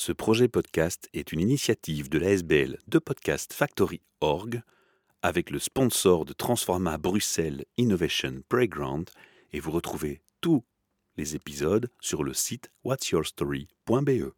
Ce projet podcast est une initiative de l'ASBL de Podcast Factory Org avec le sponsor de Transforma Bruxelles Innovation Playground et vous retrouvez tous les épisodes sur le site whatsyourstory.be.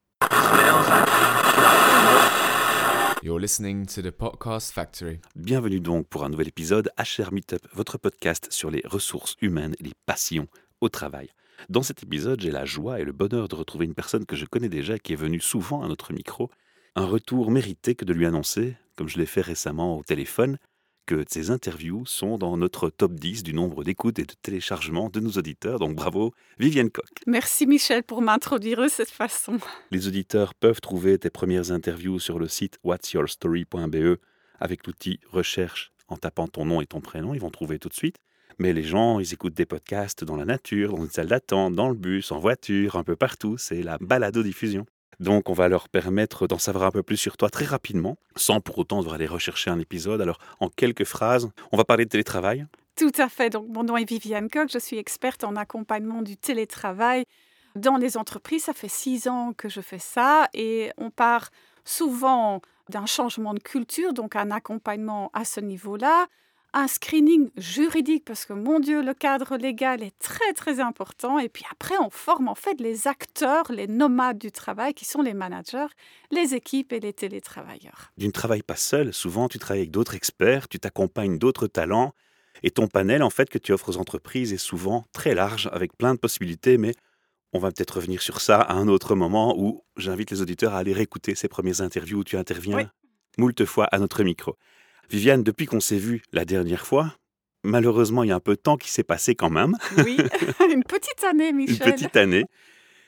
You're listening to the Podcast Factory. Bienvenue donc pour un nouvel épisode HR Meetup, votre podcast sur les ressources humaines et les passions au travail. Dans cet épisode, j'ai la joie et le bonheur de retrouver une personne que je connais déjà qui est venue souvent à notre micro. Un retour mérité que de lui annoncer, comme je l'ai fait récemment au téléphone, que ces interviews sont dans notre top 10 du nombre d'écoutes et de téléchargements de nos auditeurs. Donc bravo, Vivienne Coq. Merci Michel pour m'introduire de cette façon. Les auditeurs peuvent trouver tes premières interviews sur le site whatsyourstory.be avec l'outil recherche en tapant ton nom et ton prénom. Ils vont trouver tout de suite. Mais les gens, ils écoutent des podcasts dans la nature, dans une salle d'attente, dans le bus, en voiture, un peu partout. C'est la balado-diffusion. Donc, on va leur permettre d'en savoir un peu plus sur toi très rapidement, sans pour autant devoir aller rechercher un épisode. Alors, en quelques phrases, on va parler de télétravail. Tout à fait. Donc, mon nom est Viviane Coq. Je suis experte en accompagnement du télétravail dans les entreprises. Ça fait six ans que je fais ça et on part souvent d'un changement de culture, donc un accompagnement à ce niveau-là un screening juridique parce que mon Dieu, le cadre légal est très très important. Et puis après, on forme en fait les acteurs, les nomades du travail qui sont les managers, les équipes et les télétravailleurs. Tu ne travailles pas seul, souvent tu travailles avec d'autres experts, tu t'accompagnes d'autres talents. Et ton panel en fait que tu offres aux entreprises est souvent très large avec plein de possibilités, mais on va peut-être revenir sur ça à un autre moment où j'invite les auditeurs à aller réécouter ces premières interviews où tu interviens Oui. moult fois à notre micro. Viviane, depuis qu'on s'est vu la dernière fois, malheureusement, il y a un peu de temps qui s'est passé quand même, Oui, une petite année, une Michel. petite année.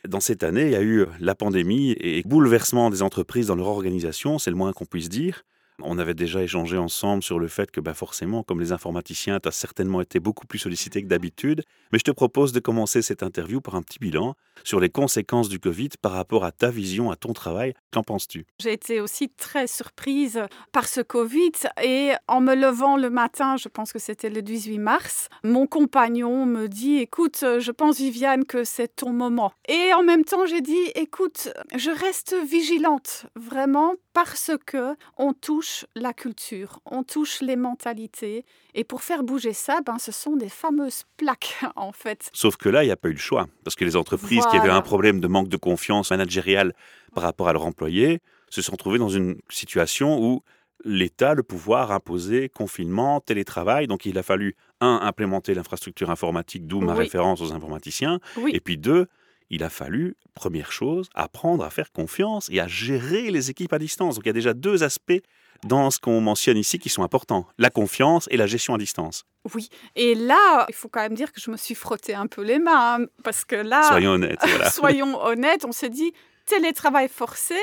Dans cette année, il y a eu la pandémie et bouleversement des entreprises dans leur organisation, c'est le moins qu'on puisse dire. On avait déjà échangé ensemble sur le fait que bah forcément, comme les informaticiens, tu as certainement été beaucoup plus sollicité que d'habitude. Mais je te propose de commencer cette interview par un petit bilan sur les conséquences du Covid par rapport à ta vision, à ton travail. Qu'en penses-tu? J'ai été aussi très surprise par ce Covid et en me levant le matin, je pense que c'était le 18 mars, mon compagnon me dit écoute, je pense Viviane que c'est ton moment. Et en même temps, j'ai dit écoute, je reste vigilante vraiment parce que on touche la culture, on touche les mentalités et pour faire bouger ça, ben ce sont des fameuses plaques en fait. Sauf que là, il n'y a pas eu le choix. Parce que les entreprises qui avaient un problème de manque de confiance managériale par rapport à leurs employés se sont trouvées dans une situation où l'État, le pouvoir imposait confinement, télétravail. Donc il a fallu, un, implémenter l'infrastructure informatique, d'où ma Oui. référence aux informaticiens. Oui. Et puis deux, il a fallu, première chose, apprendre à faire confiance et à gérer les équipes à distance. Donc il y a déjà deux aspects dans ce qu'on mentionne ici qui sont importants. La confiance et la gestion à distance. Oui, et là, il faut quand même dire que je me suis frotté un peu les mains, hein, parce que là, Soyons honnêtes. Voilà. soyons honnêtes, on s'est dit, télétravail forcé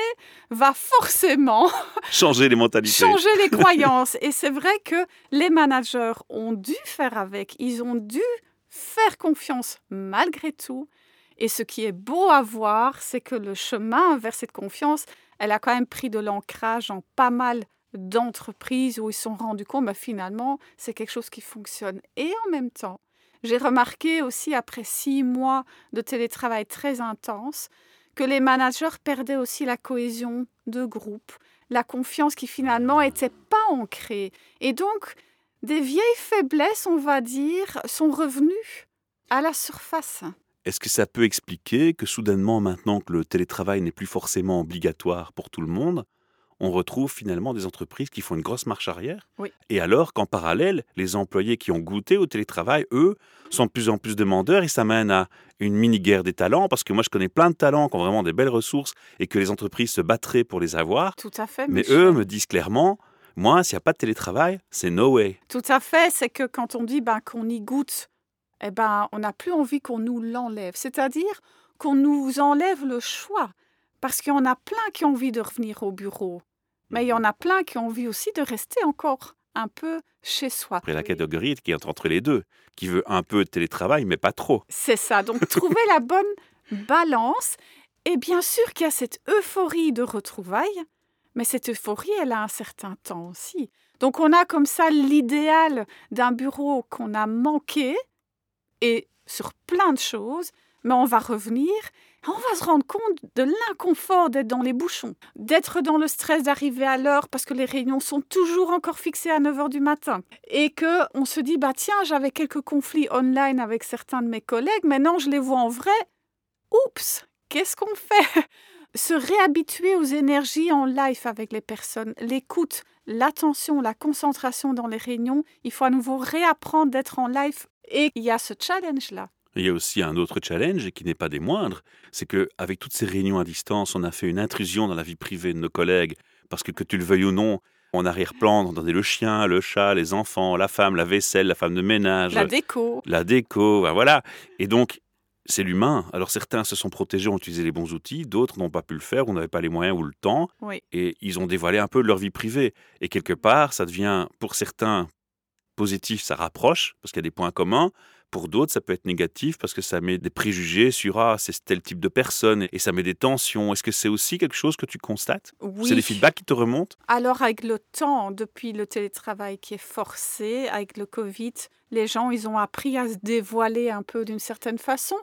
va forcément Changer les mentalités. changer les croyances. Et c'est vrai que les managers ont dû faire avec, ils ont dû faire confiance malgré tout. Et ce qui est beau à voir, c'est que le chemin vers cette confiance, elle a quand même pris de l'ancrage en pas mal d'entreprises où ils se sont rendus compte, bah, finalement, c'est quelque chose qui fonctionne. Et en même temps, j'ai remarqué aussi après six mois de télétravail très intense que les managers perdaient aussi la cohésion de groupe, la confiance qui finalement n'était pas ancrée. Et donc, des vieilles faiblesses, on va dire, sont revenues à la surface. Est-ce que ça peut expliquer que soudainement, maintenant que le télétravail n'est plus forcément obligatoire pour tout le monde, on retrouve finalement des entreprises qui font une grosse marche arrière Oui. Et alors qu'en parallèle, les employés qui ont goûté au télétravail, eux, sont de plus en plus demandeurs et ça mène à une mini-guerre des talents parce que moi je connais plein de talents qui ont vraiment des belles ressources et que les entreprises se battraient pour les avoir. Tout à fait. Mais Michel. eux me disent clairement, moi, s'il n'y a pas de télétravail, c'est no way. Tout à fait, c'est que quand on dit ben, qu'on y goûte, eh ben, on n'a plus envie qu'on nous l'enlève. C'est-à-dire qu'on nous enlève le choix. Parce qu'il y en a plein qui ont envie de revenir au bureau. Mais il y en a plein qui ont envie aussi de rester encore un peu chez soi. Après la catégorie qui est entre les deux, qui veut un peu de télétravail, mais pas trop. C'est ça. Donc, trouver la bonne balance. Et bien sûr qu'il y a cette euphorie de retrouvailles, mais cette euphorie, elle a un certain temps aussi. Donc, on a comme ça l'idéal d'un bureau qu'on a manqué, et sur plein de choses, mais on va revenir. On va se rendre compte de l'inconfort d'être dans les bouchons, d'être dans le stress d'arriver à l'heure parce que les réunions sont toujours encore fixées à 9h du matin. Et que on se dit, bah tiens, j'avais quelques conflits online avec certains de mes collègues, maintenant je les vois en vrai. Oups, qu'est-ce qu'on fait? Se réhabituer aux énergies en live avec les personnes, l'écoute, l'attention, la concentration dans les réunions, il faut à nouveau réapprendre d'être en live. Et il y a ce challenge-là. Il y a aussi un autre challenge, et qui n'est pas des moindres, c'est que avec toutes ces réunions à distance, on a fait une intrusion dans la vie privée de nos collègues, parce que que tu le veuilles ou non, en arrière-plan, on entendait le chien, le chat, les enfants, la femme, la vaisselle, la femme de ménage, La déco. la déco, ben voilà. Et donc, c'est l'humain. Alors certains se sont protégés, ont utilisé les bons outils, d'autres n'ont pas pu le faire, ou n'avaient pas les moyens ou le temps, Oui. et ils ont dévoilé un peu leur vie privée. Et quelque part, ça devient, pour certains, positif, ça rapproche, parce qu'il y a des points communs. Pour d'autres, ça peut être négatif parce que ça met des préjugés sur ah, c'est tel type de personne et ça met des tensions. Est-ce que c'est aussi quelque chose que tu constates? Oui. C'est des feedbacks qui te remontent? Alors, avec le temps, depuis le télétravail qui est forcé, avec le Covid, les gens, ils ont appris à se dévoiler un peu d'une certaine façon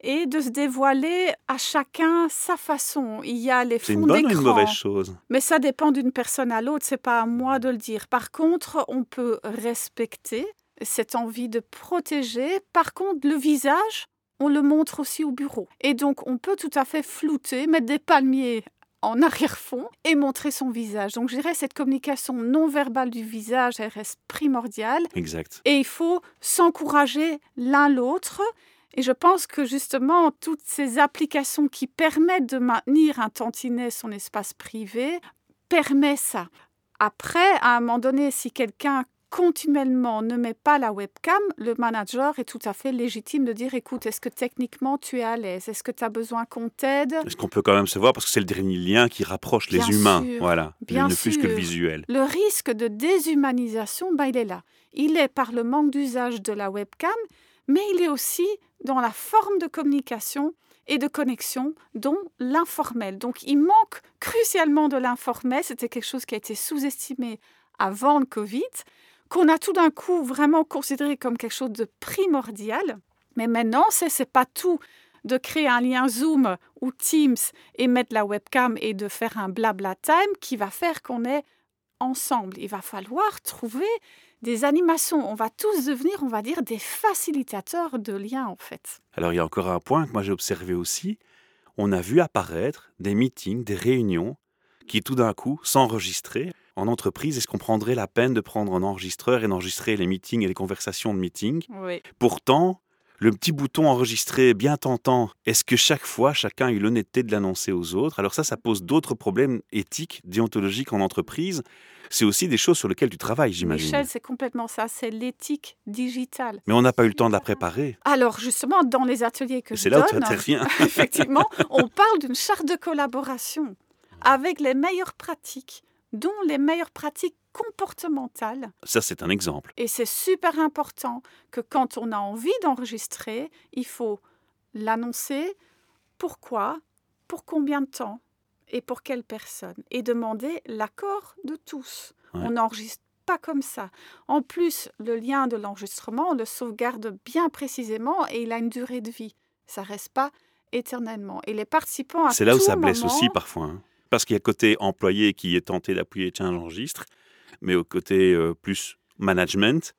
et de se dévoiler à chacun sa façon. Il y a les C'est fonds une bonne ou une d'écran, mauvaise chose? Mais ça dépend d'une personne à l'autre, c'est pas à moi de le dire. Par contre, on peut respecter cette envie de protéger. Par contre, le visage, on le montre aussi au bureau. Et donc, on peut tout à fait flouter, mettre des palmiers en arrière-fond et montrer son visage. Donc, je dirais cette communication non verbale du visage, elle reste primordiale. Exact. Et il faut s'encourager l'un l'autre. Et je pense que justement, toutes ces applications qui permettent de maintenir un tantinet, son espace privé, permet ça. Après, à un moment donné, si quelqu'un continuellement ne met pas la webcam, le manager est tout à fait légitime de dire écoute, est-ce que techniquement tu es à l'aise? Est-ce que tu as besoin qu'on t'aide? Est-ce qu'on peut quand même se voir? Parce que c'est le dernier lien qui rapproche les humains, sûr, voilà, bien ne plus que le sûr. visuel. Le risque de déshumanisation, ben, il est là. Il est par le manque d'usage de la webcam, mais il est aussi dans la forme de communication et de connexion, dont l'informel. Donc il manque crucialement de l'informel. C'était quelque chose qui a été sous-estimé avant le Covid, qu'on a tout d'un coup vraiment considéré comme quelque chose de primordial. Mais maintenant, c'est c'est pas tout de créer un lien Zoom ou Teams et mettre la webcam et de faire un blabla time qui va faire qu'on est ensemble. Il va falloir trouver des animations. On va tous devenir, on va dire, des facilitateurs de liens en fait. Alors il y a encore un point que moi j'ai observé aussi. On a vu apparaître des meetings, des réunions qui tout d'un coup s'enregistraient en entreprise. Est-ce qu'on prendrait la peine de prendre un enregistreur et d'enregistrer les meetings et les conversations de meetings? Oui. Pourtant, le petit bouton enregistré bien tentant, est-ce que chaque fois chacun a eu l'honnêteté de l'annoncer aux autres? Alors ça, ça pose d'autres problèmes éthiques, déontologiques en entreprise. C'est aussi des choses sur lesquelles tu travailles, j'imagine. Michel, c'est complètement ça, c'est l'éthique digitale. Mais on n'a pas eu le temps de la préparer. Alors justement, dans les ateliers que je C'est là où tu donne, interviens. effectivement, on parle d'une charte de collaboration avec les meilleures pratiques, dont les meilleures pratiques comportementales. Ça, c'est un exemple. Et c'est super important que quand on a envie d'enregistrer, il faut l'annoncer, pourquoi, pour combien de temps? Et pour quelle personne, et demander l'accord de tous. Ouais. On n'enregistre pas comme ça. En plus, le lien de l'enregistrement, on le sauvegarde bien précisément et il a une durée de vie. Ça reste pas éternellement. Et les participants, C'est là où ça blesse aussi parfois. hein. Parce qu'il y a côté employé qui est tenté d'appuyer tiens, j'enregistre, mais au côté euh, plus management,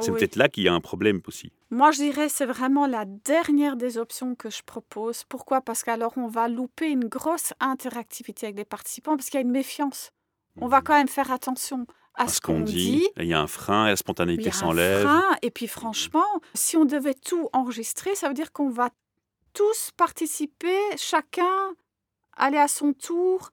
c'est Oui. peut-être là qu'il y a un problème aussi. Moi, je dirais c'est vraiment la dernière des options que je propose. Pourquoi? Parce qu'alors on va louper une grosse interactivité avec les participants parce qu'il y a une méfiance. On va quand même faire attention à À ce qu'on dit, il y a un frein, la Il y spontanéité a un s'enlève. frein, et puis franchement, si on devait tout enregistrer, ça veut dire qu'on va tous participer, chacun aller à son tour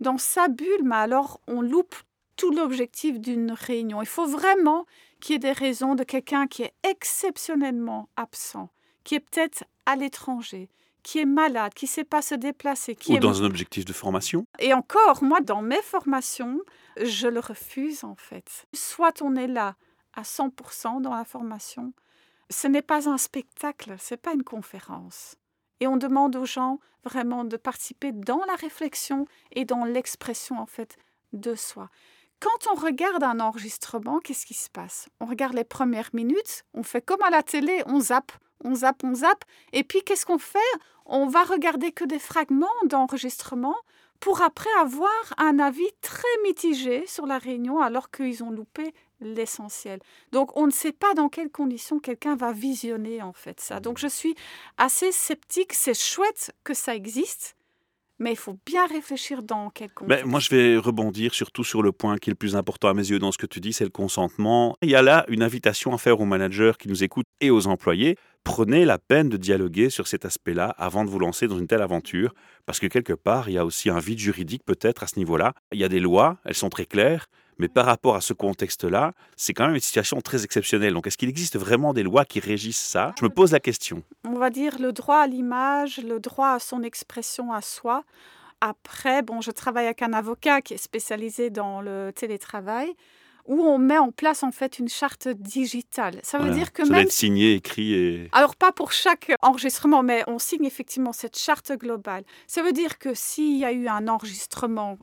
dans sa bulle, mais alors on loupe tout l'objectif d'une réunion. Il faut vraiment qu'il y ait des raisons de quelqu'un qui est exceptionnellement absent, qui est peut-être à l'étranger, qui est malade, qui ne sait pas se déplacer, qui Ou est dans un objectif de formation. et encore, moi, dans mes formations, je le refuse en fait. Soit on est là à 100% dans la formation, ce n'est pas un spectacle, ce n'est pas une conférence. Et on demande aux gens vraiment de participer dans la réflexion et dans l'expression en fait de soi. quand on regarde un enregistrement, qu'est-ce qui se passe? On regarde les premières minutes, on fait comme à la télé, on zappe, on zappe, on zappe, et puis qu'est-ce qu'on fait? On va regarder que des fragments d'enregistrement pour après avoir un avis très mitigé sur la réunion alors qu'ils ont loupé l'essentiel. Donc on ne sait pas dans quelles conditions quelqu'un va visionner en fait ça. Donc je suis assez sceptique, c'est chouette que ça existe, mais il faut bien réfléchir dans quel contexte. Ben, moi, je vais rebondir surtout sur le point qui est le plus important à mes yeux dans ce que tu dis, c'est le consentement. Il y a là une invitation à faire aux managers qui nous écoutent et aux employés. Prenez la peine de dialoguer sur cet aspect-là avant de vous lancer dans une telle aventure, parce que quelque part, il y a aussi un vide juridique peut-être à ce niveau-là. Il y a des lois, elles sont très claires, mais par rapport à ce contexte-là, c'est quand même une situation très exceptionnelle. Donc, est-ce qu'il existe vraiment des lois qui régissent ça? Je me pose la question. On va dire le droit à l'image, le droit à son expression à soi. Après, bon, je travaille avec un avocat qui est spécialisé dans le télétravail où on met en place en fait une charte digitale. Ça veut Voilà. dire que ça doit même être signé, écrit et... alors pas pour chaque enregistrement, mais on signe effectivement cette charte globale. Ça veut dire que s'il y a eu un enregistrement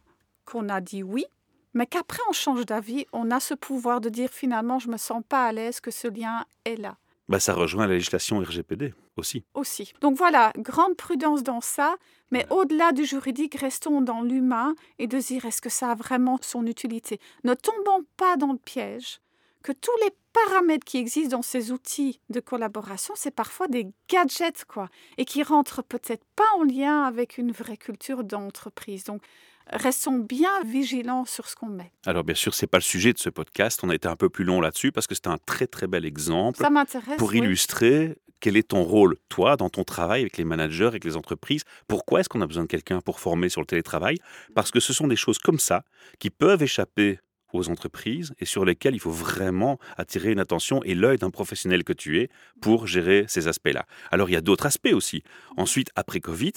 qu'on a dit oui, mais qu'après on change d'avis, on a ce pouvoir de dire finalement je me sens pas à l'aise que ce lien est là Bah, ça rejoint la législation RGPD aussi. aussi. Donc voilà, grande prudence dans ça, mais au-delà du juridique, restons dans l'humain et de dire est-ce que ça a vraiment son utilité? Ne tombons pas dans le piège que tous les paramètres qui existent dans ces outils de collaboration, c'est parfois des gadgets, quoi, et qui rentrent peut-être pas en lien avec une vraie culture d'entreprise. Donc, restons bien vigilants sur ce qu'on met. Alors bien sûr, c'est pas le sujet de ce podcast. On a été un peu plus long là-dessus parce que c'était un très très bel exemple Ça m'intéresse. pour oui. illustrer quel est ton rôle, toi, dans ton travail avec les managers, avec les entreprises. Pourquoi est-ce qu'on a besoin de quelqu'un pour former sur le télétravail? Parce que ce sont des choses comme ça qui peuvent échapper aux entreprises et sur lesquelles il faut vraiment attirer une attention et l'œil d'un professionnel que tu es pour gérer ces aspects-là. Alors il y a d'autres aspects aussi. Ensuite, après Covid,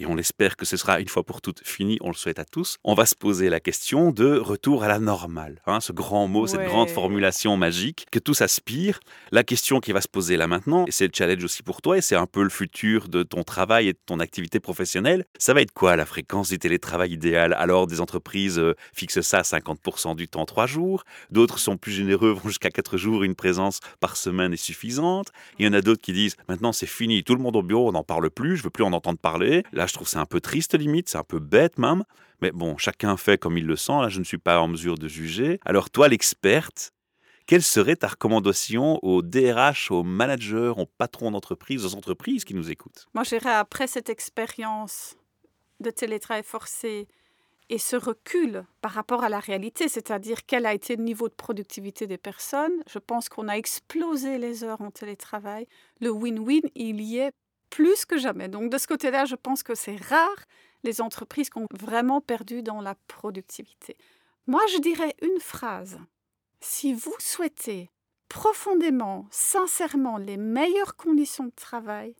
et on espère que ce sera une fois pour toutes fini, on le souhaite à tous, on va se poser la question de retour à la normale. hein, ce grand mot, cette grande formulation magique que tous aspirent. La question qui va se poser là maintenant, et c'est le challenge aussi pour toi, et c'est un peu le futur de ton travail et de ton activité professionnelle, ça va être quoi la fréquence du télétravail idéal? Alors des entreprises euh, fixent ça à 50% du temps, 3 jours, d'autres sont plus généreux, vont jusqu'à 4 jours, une présence par semaine est suffisante. Il y en a d'autres qui disent maintenant c'est fini, tout le monde au bureau, on n'en parle plus, je veux plus en entendre parler. Là, je trouve c'est un peu triste limite, c'est un peu bête même. Mais bon, chacun fait comme il le sent. Là, je ne suis pas en mesure de juger. Alors toi, l'experte, quelle serait ta recommandation aux DRH, aux managers, aux patrons d'entreprise, aux entreprises qui nous écoutent? Moi, je dirais après cette expérience de télétravail forcé et ce recul par rapport à la réalité, c'est-à-dire quel a été le niveau de productivité des personnes, je pense qu'on a explosé les heures en télétravail. Le win-win, il y est plus que jamais. Donc de ce côté-là, je pense que c'est rare les entreprises qui ont vraiment perdu dans la productivité. Moi, je dirais une phrase. Si vous souhaitez profondément, sincèrement les meilleures conditions de travail,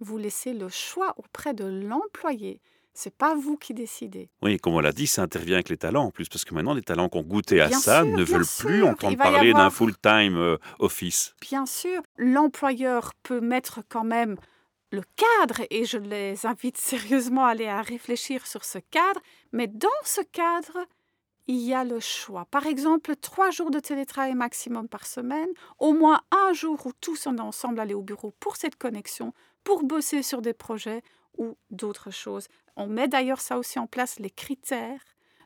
vous laissez le choix auprès de l'employé. C'est pas vous qui décidez. Oui, comme on l'a dit, ça intervient avec les talents en plus, parce que maintenant, les talents qui ont goûté à Bien ça sûr, ne veulent plus entendre parler d'un full-time euh, office. Bien sûr, l'employeur peut mettre quand même le cadre et je les invite sérieusement à aller à réfléchir sur ce cadre, mais dans ce cadre, il y a le choix. Par exemple, trois jours de télétravail maximum par semaine, au moins un jour où tous est ensemble aller au bureau pour cette connexion, pour bosser sur des projets ou d'autres choses. On met d'ailleurs ça aussi en place, les critères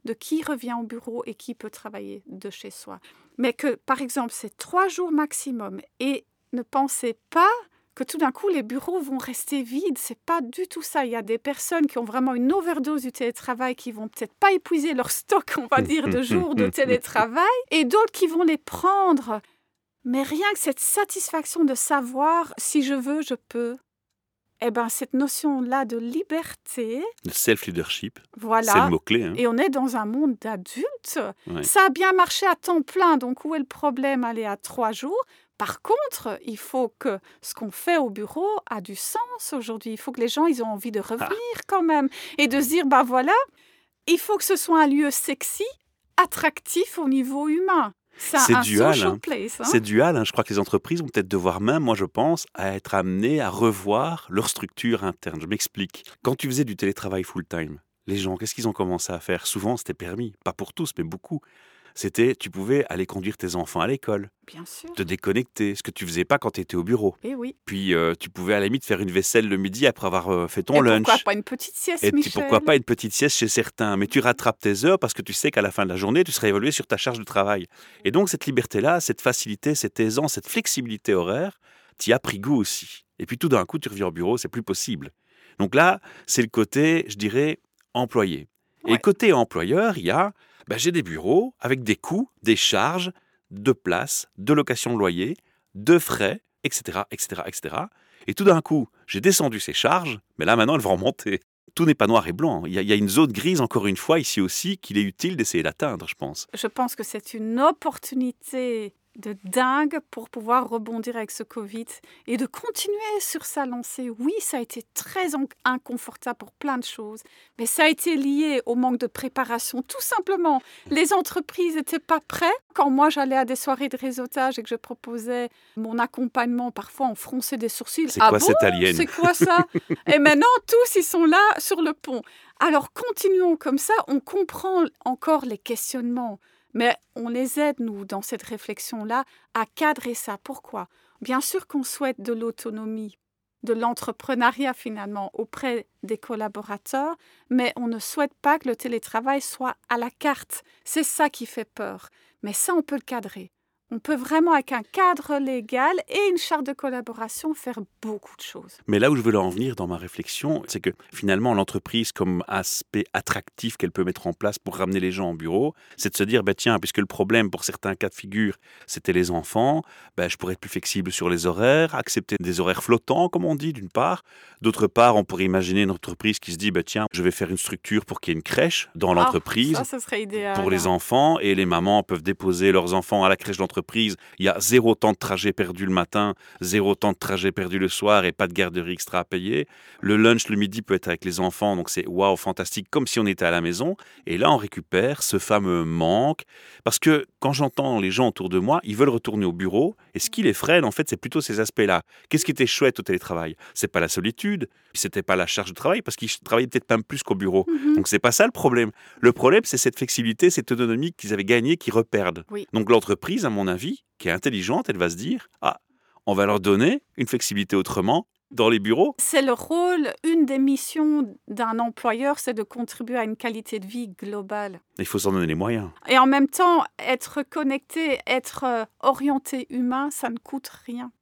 de qui revient au bureau et qui peut travailler de chez soi. Mais que, par exemple, c'est trois jours maximum et ne pensez pas que tout d'un coup les bureaux vont rester vides. C'est pas du tout ça. Il y a des personnes qui ont vraiment une overdose du télétravail qui vont peut-être pas épuiser leur stock, on va dire, de jours de télétravail et d'autres qui vont les prendre. Mais rien que cette satisfaction de savoir si je veux, je peux. Eh ben, cette notion-là de liberté, Le self-leadership, c'est voilà. le mot-clé. hein. Et on est dans un monde d'adultes. Ouais. Ça a bien marché à temps plein, donc où est le problème? Aller à trois jours. Par contre, il faut que ce qu'on fait au bureau a du sens aujourd'hui. Il faut que les gens ils ont envie de revenir quand même et de se dire bah voilà, il faut que ce soit un lieu sexy, attractif au niveau humain. C'est C'est dual, hein. hein. C'est dual. hein. Je crois que les entreprises vont peut-être devoir même, moi je pense, à être amenées à revoir leur structure interne. Je m'explique. Quand tu faisais du télétravail full-time, les gens, qu'est-ce qu'ils ont commencé à faire? Souvent, c'était permis. Pas pour tous, mais beaucoup. C'était tu pouvais aller conduire tes enfants à l'école, Bien sûr. te déconnecter, ce que tu faisais pas quand tu étais au bureau. Et oui. Puis euh, tu pouvais à la limite faire une vaisselle le midi après avoir euh, fait ton Et lunch. pourquoi pas une petite sieste, Et Michel pourquoi pas une petite sieste chez certains, mais tu rattrapes tes heures parce que tu sais qu'à la fin de la journée, tu seras évalué sur ta charge de travail. Et donc cette liberté-là, cette facilité, cette aisance, cette flexibilité horaire, tu y as pris goût aussi. Et puis tout d'un coup, tu reviens au bureau, c'est plus possible. Donc là, c'est le côté, je dirais, employé. Et côté employeur, il y a, ben, j'ai des bureaux avec des coûts, des charges, de place, de location de loyer, de frais, etc., etc., etc. Et tout d'un coup, j'ai descendu ces charges, mais là maintenant, elles vont remonter. Tout n'est pas noir et blanc. Il y, a, il y a une zone grise, encore une fois, ici aussi, qu'il est utile d'essayer d'atteindre, je pense. Je pense que c'est une opportunité de dingue pour pouvoir rebondir avec ce Covid et de continuer sur sa lancée. Oui, ça a été très inconfortable pour plein de choses, mais ça a été lié au manque de préparation. Tout simplement, les entreprises n'étaient pas prêtes. Quand moi j'allais à des soirées de réseautage et que je proposais mon accompagnement, parfois on fronçait des sourcils. C'est ah quoi bon cette alien? C'est quoi ça? Et maintenant, tous, ils sont là sur le pont. Alors, continuons comme ça. On comprend encore les questionnements, mais on les aide, nous, dans cette réflexion-là, à cadrer ça. Pourquoi? Bien sûr qu'on souhaite de l'autonomie, de l'entrepreneuriat, finalement, auprès des collaborateurs, mais on ne souhaite pas que le télétravail soit à la carte. C'est ça qui fait peur. Mais ça, on peut le cadrer. On peut vraiment, avec un cadre légal et une charte de collaboration, faire beaucoup de choses. Mais là où je veux en venir dans ma réflexion, c'est que finalement, l'entreprise, comme aspect attractif qu'elle peut mettre en place pour ramener les gens au bureau, c'est de se dire, bah, tiens, puisque le problème pour certains cas de figure, c'était les enfants, bah, je pourrais être plus flexible sur les horaires, accepter des horaires flottants, comme on dit, d'une part. D'autre part, on pourrait imaginer une entreprise qui se dit, bah, tiens, je vais faire une structure pour qu'il y ait une crèche dans l'entreprise. Ah, serait idéal. pour les enfants et les mamans peuvent déposer leurs enfants à la crèche d'entreprise. Il y a zéro temps de trajet perdu le matin, zéro temps de trajet perdu le soir et pas de garderie extra à payer. Le lunch le midi peut être avec les enfants, donc c'est waouh, fantastique, comme si on était à la maison. Et là, on récupère ce fameux manque. Parce que quand j'entends les gens autour de moi, ils veulent retourner au bureau et ce qui les freine, en fait, c'est plutôt ces aspects-là. Qu'est-ce qui était chouette au télétravail? C'est pas la solitude, c'était pas la charge de travail parce qu'ils travaillaient peut-être même plus qu'au bureau. Mhm. Donc c'est pas ça le problème. Le problème, c'est cette flexibilité, cette autonomie qu'ils avaient gagnée, qu'ils reperdent. Oui. Donc l'entreprise, à mon avis, qui est intelligente, elle va se dire ah, on va leur donner une flexibilité autrement dans les bureaux. C'est le rôle, une des missions d'un employeur, c'est de contribuer à une qualité de vie globale. Il faut s'en donner les moyens. Et en même temps, être connecté, être euh, orienté humain, ça ne coûte rien.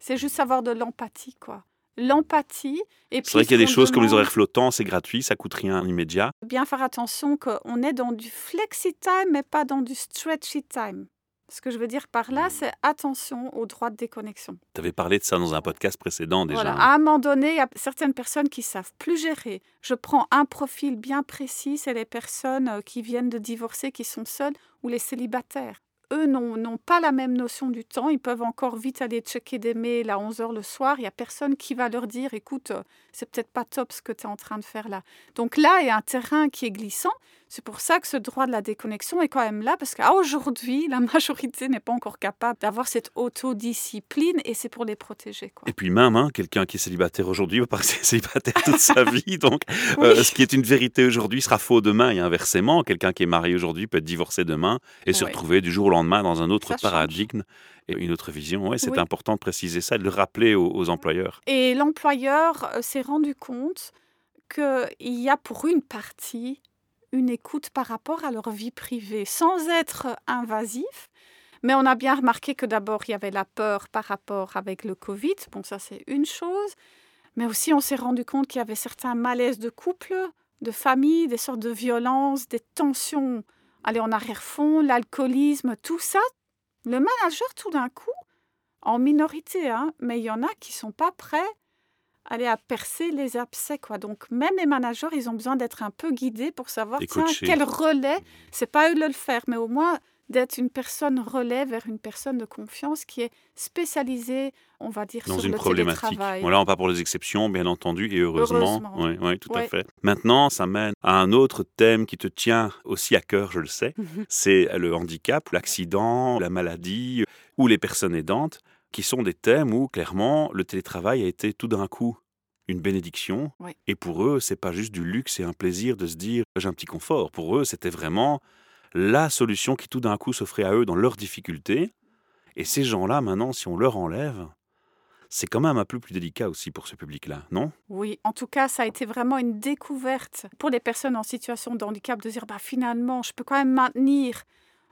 C'est juste avoir de l'empathie, quoi. L'empathie. C'est vrai qu'il y a des choses comme les horaires flottants, c'est gratuit, ça coûte rien immédiat. Bien faire attention qu'on est dans du flexi-time, mais pas dans du stretchy-time. Ce que je veux dire par là, c'est attention au droit de déconnexion. Tu avais parlé de ça dans un podcast précédent déjà. Voilà. À un moment donné, il y a certaines personnes qui savent plus gérer. Je prends un profil bien précis, c'est les personnes euh, qui viennent de divorcer, qui sont seules, ou les célibataires. Eux n'ont n'ont pas la même notion du temps. Ils peuvent encore vite aller checker des mails à 11h le soir. Il n'y a personne qui va leur dire, écoute, euh, c'est peut-être pas top ce que tu es en train de faire là. Donc là, il y a un terrain qui est glissant. C'est pour ça que ce droit de la déconnexion est quand même là, parce qu'aujourd'hui, la majorité n'est pas encore capable d'avoir cette autodiscipline et c'est pour les protéger. Quoi. Et puis même, hein, quelqu'un qui est célibataire aujourd'hui va pas rester célibataire toute sa vie. Donc, euh, ce qui est une vérité aujourd'hui sera faux demain. Et inversement, quelqu'un qui est marié aujourd'hui peut être divorcé demain et se retrouver du jour au lendemain dans un autre Ça change. Et une autre vision. Ouais, c'est Oui. important de préciser ça, de le rappeler aux, aux employeurs. Et l'employeur euh, s'est rendu compte qu'il y a pour une partie une écoute par rapport à leur vie privée, sans être invasif. Mais on a bien remarqué que d'abord, il y avait la peur par rapport avec le Covid. Bon, ça, c'est une chose. Mais aussi, on s'est rendu compte qu'il y avait certains malaises de couple, de famille, des sortes de violences, des tensions. Allez, en arrière-fond, l'alcoolisme, tout ça. Le manager, tout d'un coup, en minorité, hein, mais il y en a qui sont pas prêts aller à percer les abcès quoi. Donc même les managers, ils ont besoin d'être un peu guidés pour savoir tiens, quel relais. C'est pas eux de le faire, mais au moins d'être une personne relais vers une personne de confiance qui est spécialisée, on va dire, Dans sur une le problématique. Voilà, on part pour les exceptions, bien entendu, et heureusement. Heureusement. Oui, oui, tout à fait. Maintenant, ça mène à un autre thème qui te tient aussi à cœur, je le sais. Mhm. c'est le handicap, l'accident, la maladie ou les personnes aidantes, qui sont des thèmes où clairement le télétravail a été tout d'un coup une bénédiction. Et pour eux, c'est pas juste du luxe et un plaisir de se dire j'ai un petit confort. Pour eux, c'était vraiment la solution qui tout d'un coup s'offrait à eux dans leurs difficultés. Et ces gens-là, maintenant, si on leur enlève, c'est quand même un peu plus délicat aussi pour ce public-là, non? Oui, en tout cas, ça a été vraiment une découverte pour les personnes en situation de handicap de dire bah, finalement, je peux quand même maintenir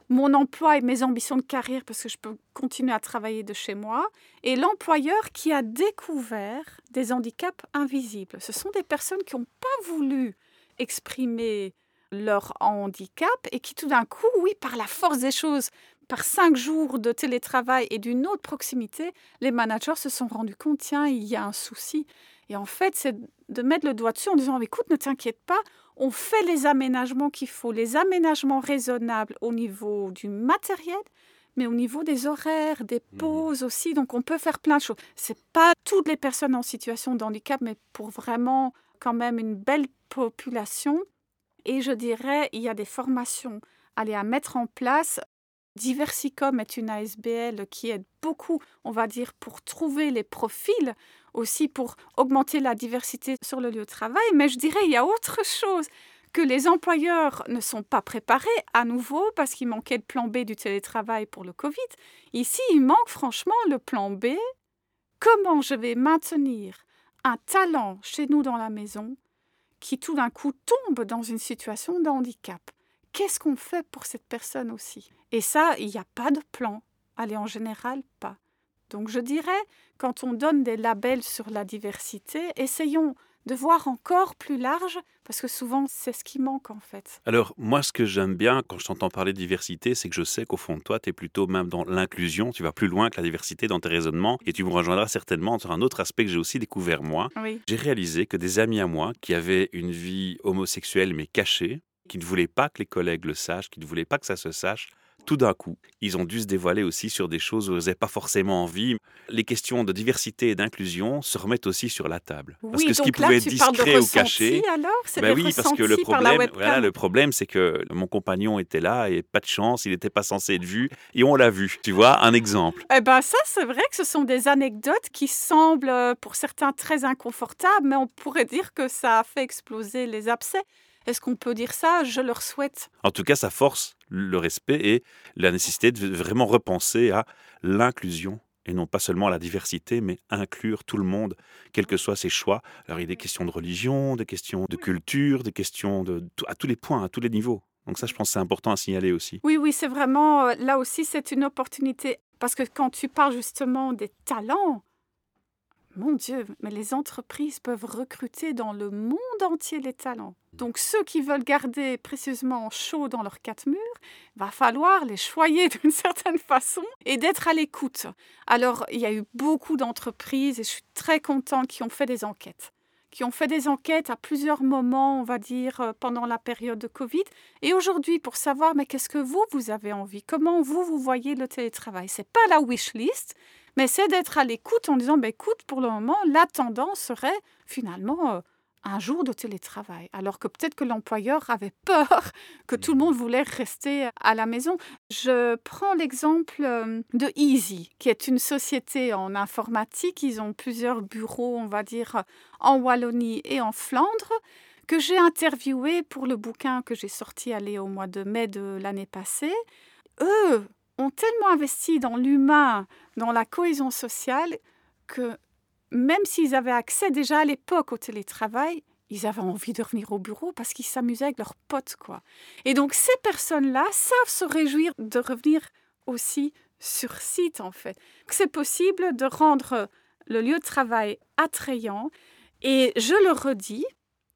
mon emploi et mes ambitions de carrière parce que je peux continuer à travailler de chez moi. Et l'employeur qui a découvert des handicaps invisibles. Ce sont des personnes qui n'ont pas voulu exprimer leur handicap et qui tout d'un coup, oui, par la force des choses, par cinq jours de télétravail et d'une autre proximité, les managers se sont rendus compte, tiens, il y a un souci. Et en fait, c'est de mettre le doigt dessus en disant, écoute, ne t'inquiète pas, on fait les aménagements qu'il faut, les aménagements raisonnables au niveau du matériel, mais au niveau des horaires, des mmh pauses aussi. Donc, on peut faire plein de choses. C'est pas toutes les personnes en situation de handicap, mais pour vraiment quand même une belle population. Et je dirais, il y a des formations aller à mettre en place Diversicom est une ASBL qui aide beaucoup, on va dire, pour trouver les profils, aussi pour augmenter la diversité sur le lieu de travail. Mais je dirais, il y a autre chose que les employeurs ne sont pas préparés à nouveau parce qu'il manquait le plan B du télétravail pour le Covid. Ici, il manque franchement le plan B. Comment je vais maintenir un talent chez nous dans la maison qui tout d'un coup tombe dans une situation de handicap qu'est-ce qu'on fait pour cette personne aussi? Et ça, il n'y a pas de plan. Allez, en général, pas. Donc je dirais, quand on donne des labels sur la diversité, essayons de voir encore plus large, parce que souvent c'est ce qui manque en fait. Alors moi ce que j'aime bien quand je t'entends parler de diversité, c'est que je sais qu'au fond de toi, tu es plutôt même dans l'inclusion, tu vas plus loin que la diversité dans tes raisonnements, et tu me rejoindras certainement sur un autre aspect que j'ai aussi découvert moi. J'ai réalisé que des amis à moi qui avaient une vie homosexuelle mais cachée, qui ne voulaient pas que les collègues le sachent, qui ne voulaient pas que ça se sache, tout d'un coup, ils ont dû se dévoiler aussi sur des choses où ils n'avaient pas forcément envie. Les questions de diversité et d'inclusion se remettent aussi sur la table. parce que ce qui pouvait être discret ou caché. Alors, ben oui, parce que le problème, voilà, le problème, c'est que mon compagnon était là et pas de chance, il n'était pas censé être vu et on l'a vu. Tu vois, un exemple. Eh ben ça, c'est vrai que ce sont des anecdotes qui semblent euh, pour certains très inconfortables, mais on pourrait dire que ça a fait exploser les abcès. Est-ce qu'on peut dire ça? Je leur souhaite. En tout cas, ça force le respect et la nécessité de vraiment repenser à l'inclusion et non pas seulement à la diversité, mais inclure tout le monde, quels que soient ses choix. Alors il y a des questions de religion, des questions de culture, des questions de, à tous les points, à tous les niveaux. Donc ça, je pense que c'est important à signaler aussi. Oui, oui, c'est vraiment, euh, là aussi, c'est une opportunité. Parce que quand tu parles justement des talents, mon Dieu, mais les entreprises peuvent recruter dans le monde entier les talents. Donc ceux qui veulent garder précieusement chaud dans leurs quatre murs, va falloir les choyer d'une certaine façon et d'être à l'écoute. Alors il y a eu beaucoup d'entreprises et je suis très contente qui ont fait des enquêtes qui ont fait des enquêtes à plusieurs moments, on va dire, euh, pendant la période de Covid. Et aujourd'hui, pour savoir, mais qu'est-ce que vous, vous avez envie? Comment vous, vous voyez le télétravail? C'est pas la wish list, mais c'est d'être à l'écoute en disant, bah, écoute, pour le moment, la tendance serait finalement euh, un jour de télétravail, alors que peut-être que l'employeur avait peur que tout le monde voulait rester à la maison. Je prends l'exemple euh, de Easy, qui est une société en informatique. Ils ont plusieurs bureaux, on va dire, en Wallonie et en Flandre que j'ai interviewé pour le bouquin que j'ai sorti aller au mois de mai de l'année passée. Eux ont tellement investi dans l'humain, dans la cohésion sociale, que même s'ils avaient accès déjà à l'époque au télétravail, ils avaient envie de revenir au bureau parce qu'ils s'amusaient avec leurs potes, quoi. Et donc ces personnes-là savent se réjouir de revenir aussi sur site, en fait. C'est possible de rendre le lieu de travail attrayant. Et je le redis,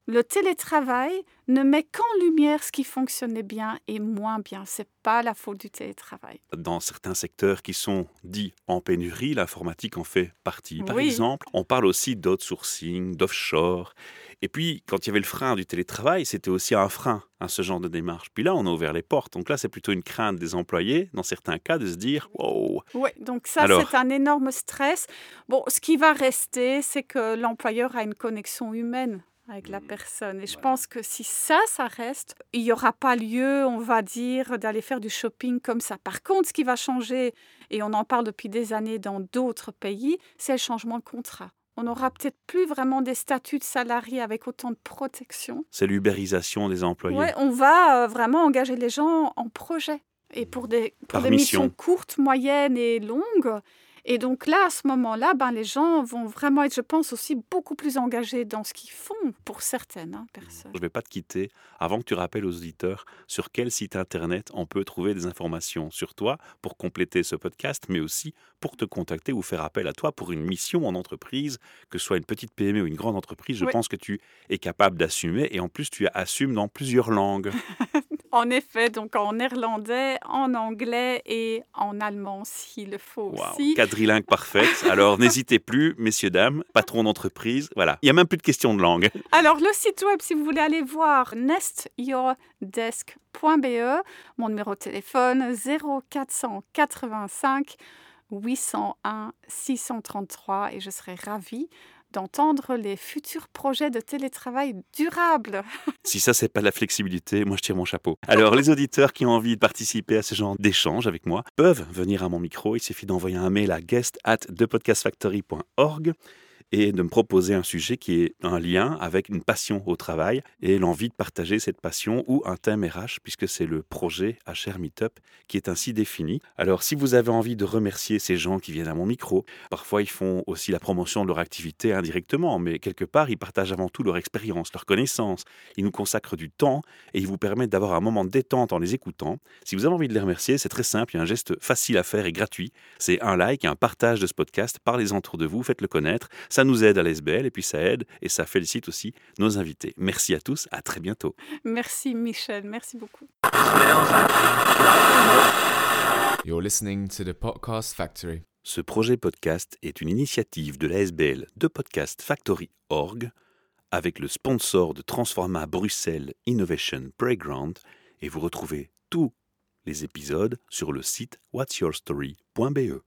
le télétravail ne met qu'en lumière ce qui fonctionnait bien et moins bien. C'est pas la faute du télétravail. Dans certains secteurs qui sont dits en pénurie, l'informatique en fait partie. Par exemple, on parle aussi d'outsourcing, d'offshore. Et puis, quand il y avait le frein du télétravail, c'était aussi un frein à ce genre de démarche. Puis là, on a ouvert les portes. Donc là, c'est plutôt une crainte des employés, dans certains cas, de se dire wow. Oui, donc ça, c'est un énorme stress. Bon, ce qui va rester, c'est que l'employeur a une connexion humaine avec la mmh. personne. Et je pense que si ça, ça reste, il n'y aura pas lieu, on va dire, d'aller faire du shopping comme ça. Par contre, ce qui va changer, et on en parle depuis des années dans d'autres pays, c'est le changement de contrat. On n'aura peut-être plus vraiment des statuts de salariés avec autant de protection. C'est l'ubérisation des employés. Ouais, on va euh, vraiment engager les gens en projet et pour des, pour des mission. missions courtes, moyennes et longues. Et donc là, à ce moment-là, ben, les gens vont vraiment être, je pense, aussi beaucoup plus engagés dans ce qu'ils font pour certaines hein, personnes. Je ne vais pas te quitter avant que tu rappelles aux auditeurs sur quel site internet on peut trouver des informations sur toi pour compléter ce podcast, mais aussi pour te contacter ou faire appel à toi pour une mission en entreprise, que ce soit une petite PME ou une grande entreprise. Je Oui. pense que tu es capable d'assumer et en plus tu assumes dans plusieurs langues. En effet, donc en néerlandais, en anglais et en allemand s'il le faut aussi. Quadrilingue parfaite. Alors n'hésitez plus, messieurs, dames, patrons d'entreprise. Voilà, il n'y a même plus de question de langue. Alors, le site web, si vous voulez aller voir, nestyourdesk.be, mon numéro de téléphone 0485 801 633 et je serai ravie d'entendre les futurs projets de télétravail durable. Si ça, c'est pas la flexibilité, moi je tire mon chapeau. Alors, les auditeurs qui ont envie de participer à ce genre d'échange avec moi peuvent venir à mon micro. Il suffit d'envoyer un mail à guest at thepodcastfactory.org et de me proposer un sujet qui est un lien avec une passion au travail et l'envie de partager cette passion ou un thème RH puisque c'est le projet HR Meetup qui est ainsi défini. Alors si vous avez envie de remercier ces gens qui viennent à mon micro, parfois ils font aussi la promotion de leur activité indirectement, mais quelque part ils partagent avant tout leur expérience, leur connaissance, ils nous consacrent du temps et ils vous permettent d'avoir un moment de détente en les écoutant. Si vous avez envie de les remercier, c'est très simple, il y a un geste facile à faire et gratuit. C'est un like et un partage de ce podcast, parlez-en autour de vous, faites-le connaître. Ça nous aide à l'SBL et puis ça aide et ça félicite aussi nos invités. Merci à tous, à très bientôt. Merci Michel, merci beaucoup. You're listening to the Podcast Factory. Ce projet podcast est une initiative de l'ASBL de Podcast Factory Org avec le sponsor de Transforma Bruxelles Innovation Playground et vous retrouvez tous les épisodes sur le site whatsyourstory.be.